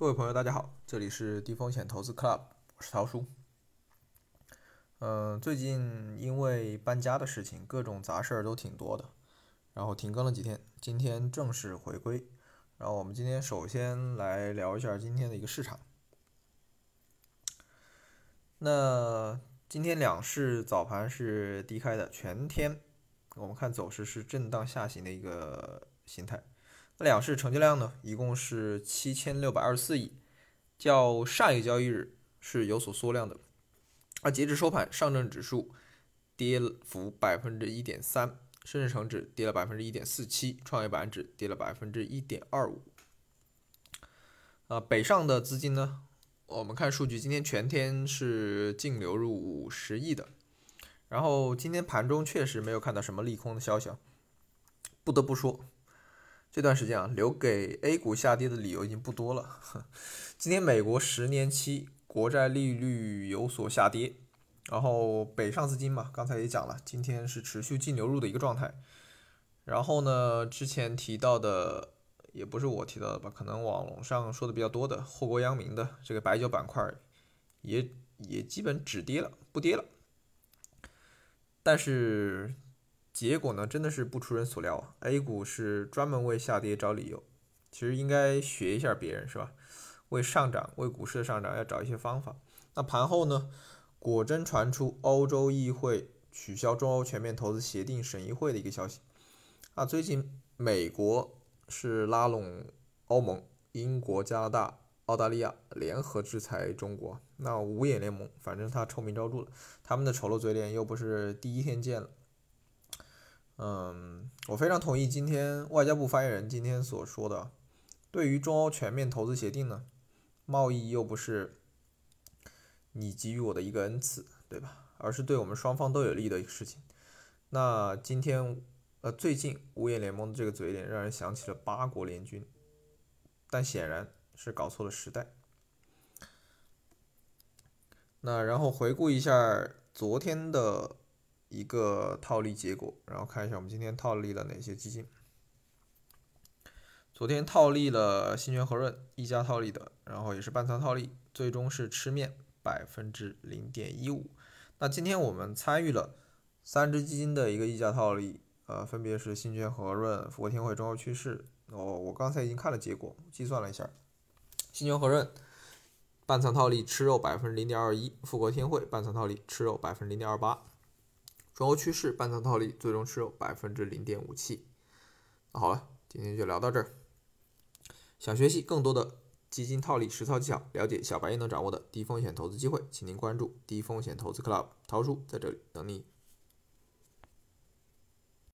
各位朋友，大家好，这里是低风险投资 Club，我是陶叔。嗯，最近因为搬家的事情，各种杂事儿都挺多的，然后停更了几天，今天正式回归。然后我们今天首先来聊一下今天的一个市场。那今天两市早盘是低开的，全天我们看走势是震荡下行的一个形态。两市成交量呢，一共是七千六百二十四亿，较上一个交易日是有所缩量的。而截至收盘，上证指数跌幅百分之一点三。深圳成指跌了百分之一点四七，创业板指跌了百分之一点二五。啊，北上的资金呢？我们看数据，今天全天是净流入五十亿的。然后今天盘中确实没有看到什么利空的消息。不得不说，这段时间啊，留给 A 股下跌的理由已经不多了。今天美国十年期国债利率有所下跌。然后北上资金嘛，刚才也讲了，今天是持续净流入的一个状态。然后呢，之前提到的也不是我提到的吧，可能网上说的比较多的祸国殃民的这个白酒板块，也也基本止跌了，不跌了。但是结果呢，真的是不出人所料啊！A 股是专门为下跌找理由，其实应该学一下别人是吧？为上涨，为股市的上涨要找一些方法。那盘后呢？果真传出欧洲议会取消中欧全面投资协定审议会的一个消息啊！最近美国是拉拢欧盟、英国、加拿大、澳大利亚联合制裁中国，那五眼联盟反正他臭名昭著了，他们的丑陋嘴脸又不是第一天见了。嗯，我非常同意今天外交部发言人今天所说的，对于中欧全面投资协定呢，贸易又不是。你给予我的一个恩赐，对吧？而是对我们双方都有利的一个事情。那今天，呃，最近五眼联盟的这个嘴脸，让人想起了八国联军，但显然是搞错了时代。那然后回顾一下昨天的一个套利结果，然后看一下我们今天套利了哪些基金。昨天套利了新泉和润一家套利的，然后也是半仓套利，最终是吃面。百分之零点一五。那今天我们参与了三只基金的一个溢价套利，呃，分别是新泉和润、富国天惠、中欧趋势。哦，我刚才已经看了结果，计算了一下，新泉和润半仓套利吃肉百分之零点二一，富国天惠半仓套利吃肉百分之零点二八，中欧趋势半仓套利最终持有百分之零点五七。好了，今天就聊到这儿。想学习更多的。基金套利实操技巧，了解小白也能掌握的低风险投资机会，请您关注低风险投资 club，陶叔在这里等你。